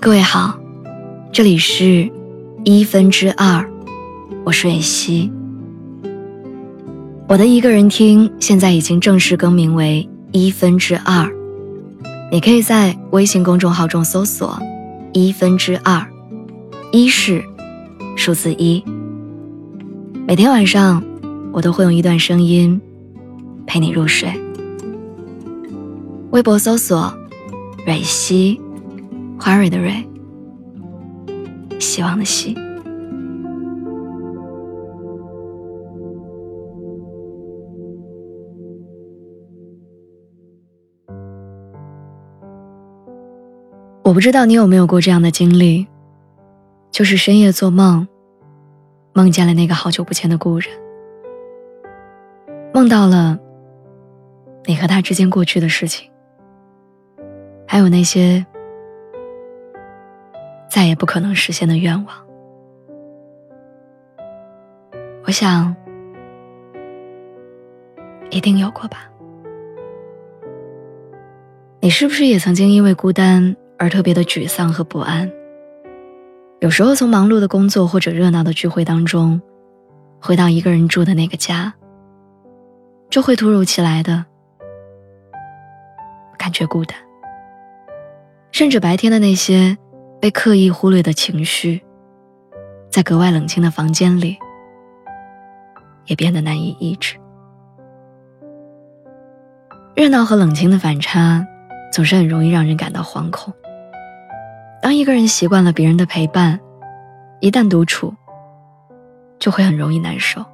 各位好，这里是一分之二，我是蕊希。我的一个人听现在已经正式更名为一分之二，你可以在微信公众号中搜索“一分之二”，一是数字一。每天晚上，我都会用一段声音陪你入睡。微博搜索“蕊希”，花蕊的蕊，希望的希。我不知道你有没有过这样的经历，就是深夜做梦，梦见了那个好久不见的故人，梦到了你和他之间过去的事情，还有那些再也不可能实现的愿望。我想，一定有过吧？你是不是也曾经因为孤单？而特别的沮丧和不安。有时候从忙碌的工作或者热闹的聚会当中，回到一个人住的那个家，就会突如其来的感觉孤单，甚至白天的那些被刻意忽略的情绪，在格外冷清的房间里，也变得难以抑制。热闹和冷清的反差，总是很容易让人感到惶恐。当一个人习惯了别人的陪伴，一旦独处，就会很容易难受。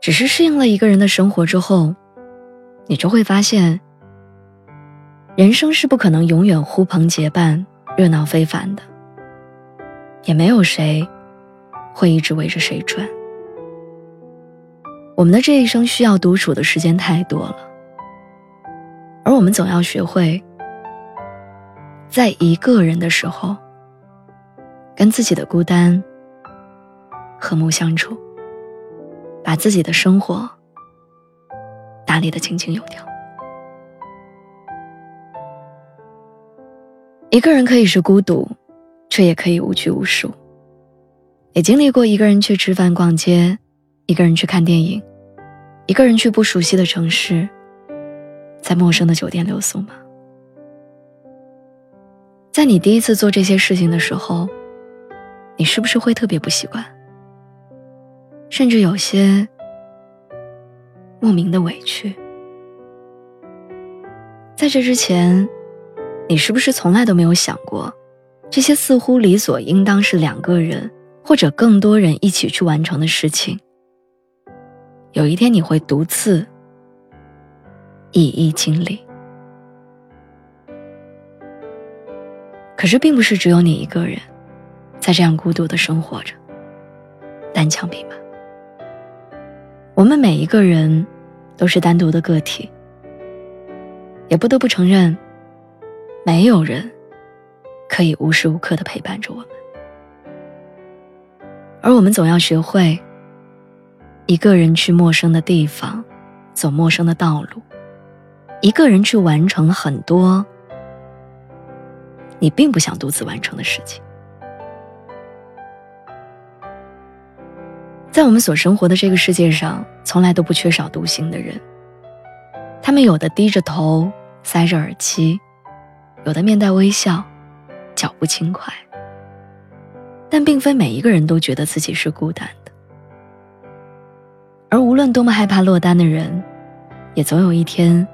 只是适应了一个人的生活之后，你就会发现，人生是不可能永远呼朋结伴、热闹非凡的，也没有谁会一直围着谁转。我们的这一生需要独处的时间太多了，而我们总要学会。在一个人的时候，跟自己的孤单和睦相处，把自己的生活打理的井井有条。一个人可以是孤独，却也可以无拘无束。也经历过一个人去吃饭、逛街，一个人去看电影，一个人去不熟悉的城市，在陌生的酒店留宿吗？在你第一次做这些事情的时候，你是不是会特别不习惯，甚至有些莫名的委屈？在这之前，你是不是从来都没有想过，这些似乎理所应当是两个人或者更多人一起去完成的事情，有一天你会独自一一经历？可是，并不是只有你一个人，在这样孤独的生活着，单枪匹马。我们每一个人都是单独的个体，也不得不承认，没有人可以无时无刻的陪伴着我们。而我们总要学会，一个人去陌生的地方，走陌生的道路，一个人去完成很多。你并不想独自完成的事情，在我们所生活的这个世界上，从来都不缺少独行的人。他们有的低着头，塞着耳机，有的面带微笑，脚步轻快。但并非每一个人都觉得自己是孤单的。而无论多么害怕落单的人，也总有一天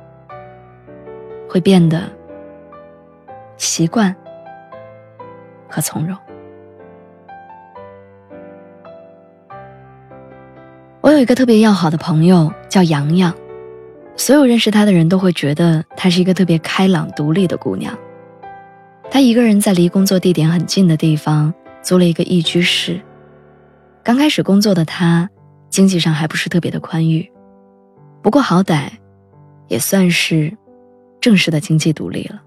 会变得。习惯和从容。我有一个特别要好的朋友，叫洋洋。所有认识她的人都会觉得她是一个特别开朗、独立的姑娘。她一个人在离工作地点很近的地方租了一个一居室。刚开始工作的她，经济上还不是特别的宽裕，不过好歹也算是正式的经济独立了。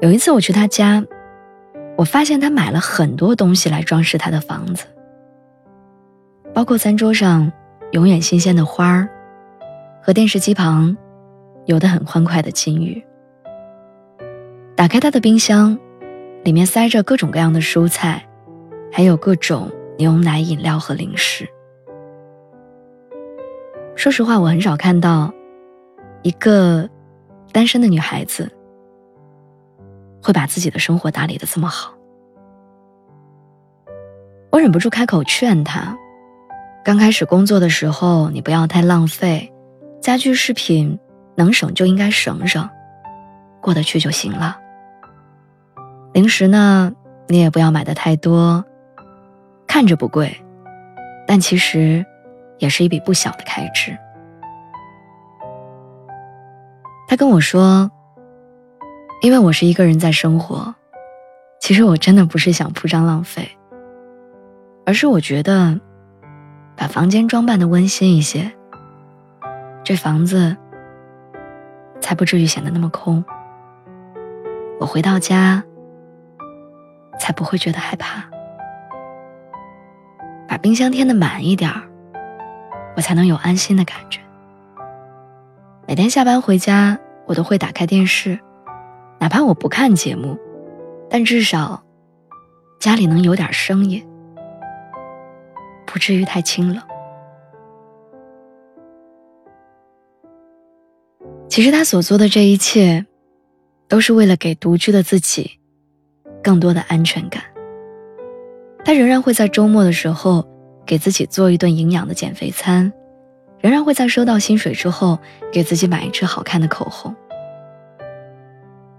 有一次我去他家，我发现他买了很多东西来装饰他的房子，包括餐桌上永远新鲜的花儿，和电视机旁有的很欢快的金鱼。打开他的冰箱，里面塞着各种各样的蔬菜，还有各种牛奶、饮料和零食。说实话，我很少看到一个单身的女孩子会把自己的生活打理的这么好。我忍不住开口劝她：刚开始工作的时候，你不要太浪费，家居饰品能省就应该省省，过得去就行了。零食呢，你也不要买的太多，看着不贵，但其实。也是一笔不小的开支。他跟我说：“因为我是一个人在生活，其实我真的不是想铺张浪费，而是我觉得把房间装扮的温馨一些，这房子才不至于显得那么空。我回到家才不会觉得害怕，把冰箱添的满一点儿。”我才能有安心的感觉。每天下班回家，我都会打开电视，哪怕我不看节目，但至少家里能有点声音，不至于太清冷。其实他所做的这一切，都是为了给独居的自己更多的安全感。他仍然会在周末的时候。给自己做一顿营养的减肥餐，仍然会在收到薪水之后给自己买一支好看的口红。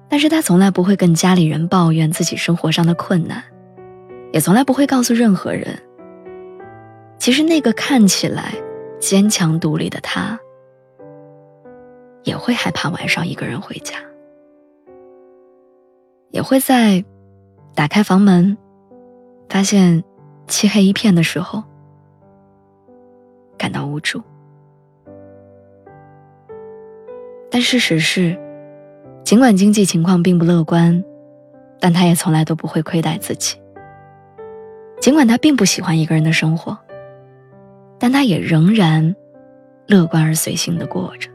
但是他从来不会跟家里人抱怨自己生活上的困难，也从来不会告诉任何人。其实那个看起来坚强独立的他，也会害怕晚上一个人回家，也会在打开房门，发现漆黑一片的时候。感到无助，但事实是，尽管经济情况并不乐观，但他也从来都不会亏待自己。尽管他并不喜欢一个人的生活，但他也仍然乐观而随性的过着，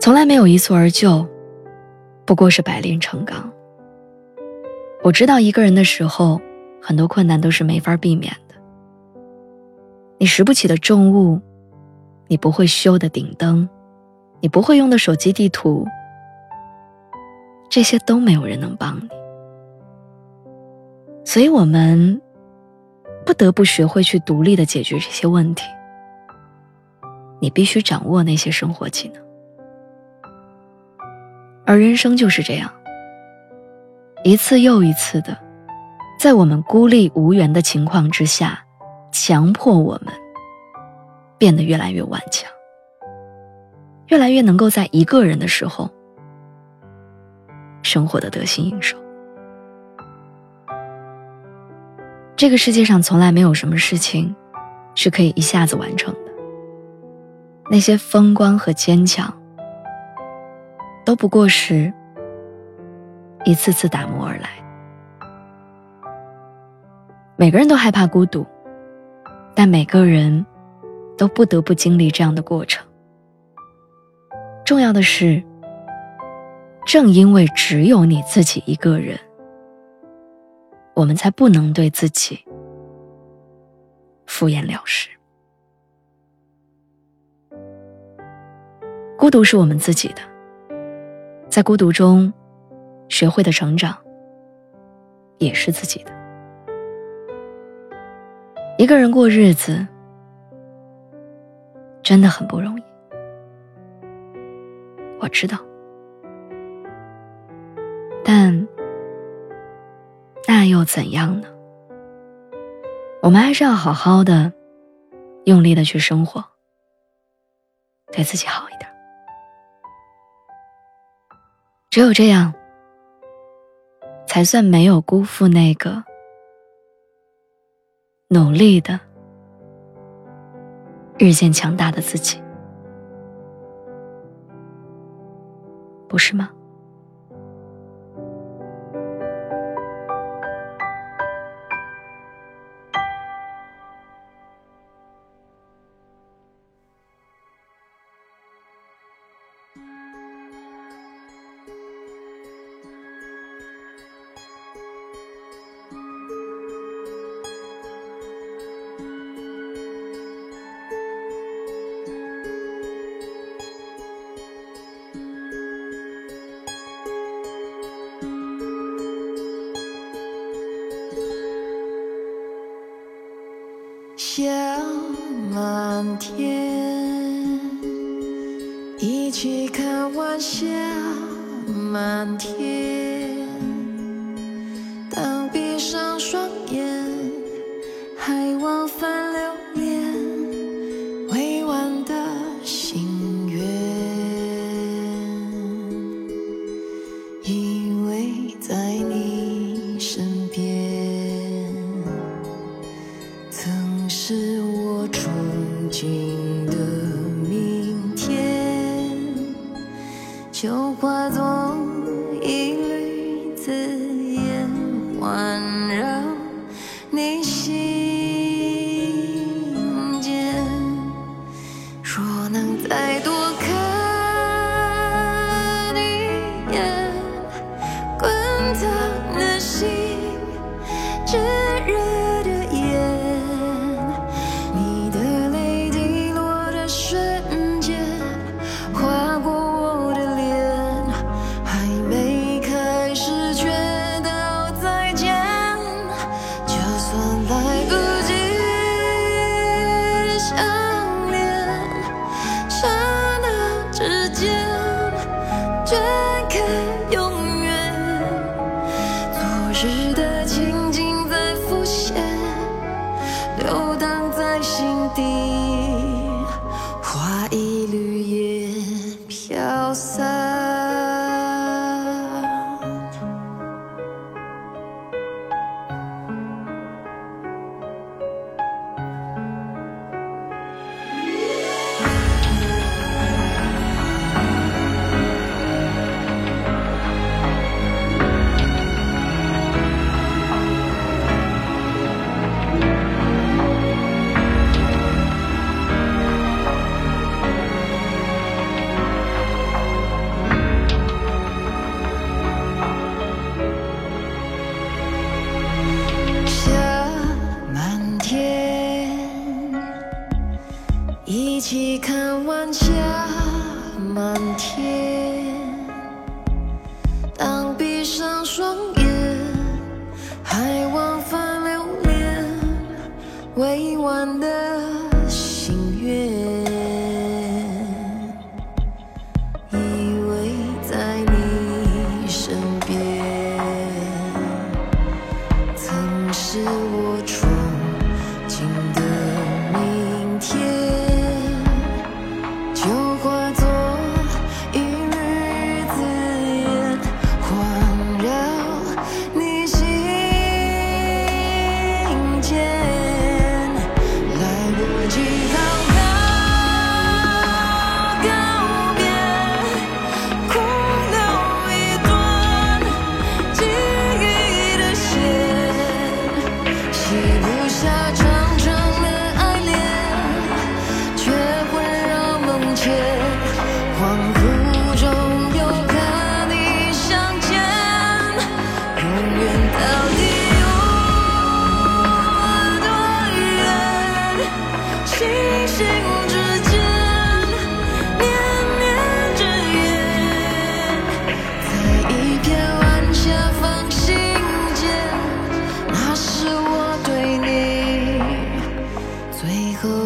从来没有一蹴而就，不过是百炼成钢。我知道一个人的时候。很多困难都是没法避免的。你拾不起的重物，你不会修的顶灯，你不会用的手机地图，这些都没有人能帮你。所以，我们不得不学会去独立的解决这些问题。你必须掌握那些生活技能，而人生就是这样，一次又一次的。在我们孤立无援的情况之下，强迫我们变得越来越顽强，越来越能够在一个人的时候生活的得心应手。这个世界上从来没有什么事情是可以一下子完成的，那些风光和坚强都不过是一次次打磨而来。每个人都害怕孤独，但每个人都不得不经历这样的过程。重要的是，正因为只有你自己一个人，我们才不能对自己敷衍了事。孤独是我们自己的，在孤独中学会的成长，也是自己的。一个人过日子真的很不容易，我知道，但那又怎样呢？我们还是要好好的、用力的去生活，对自己好只有这样，才算没有辜负那个。努力的，日渐强大的自己，不是吗？一起看晚霞满天。就化作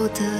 我的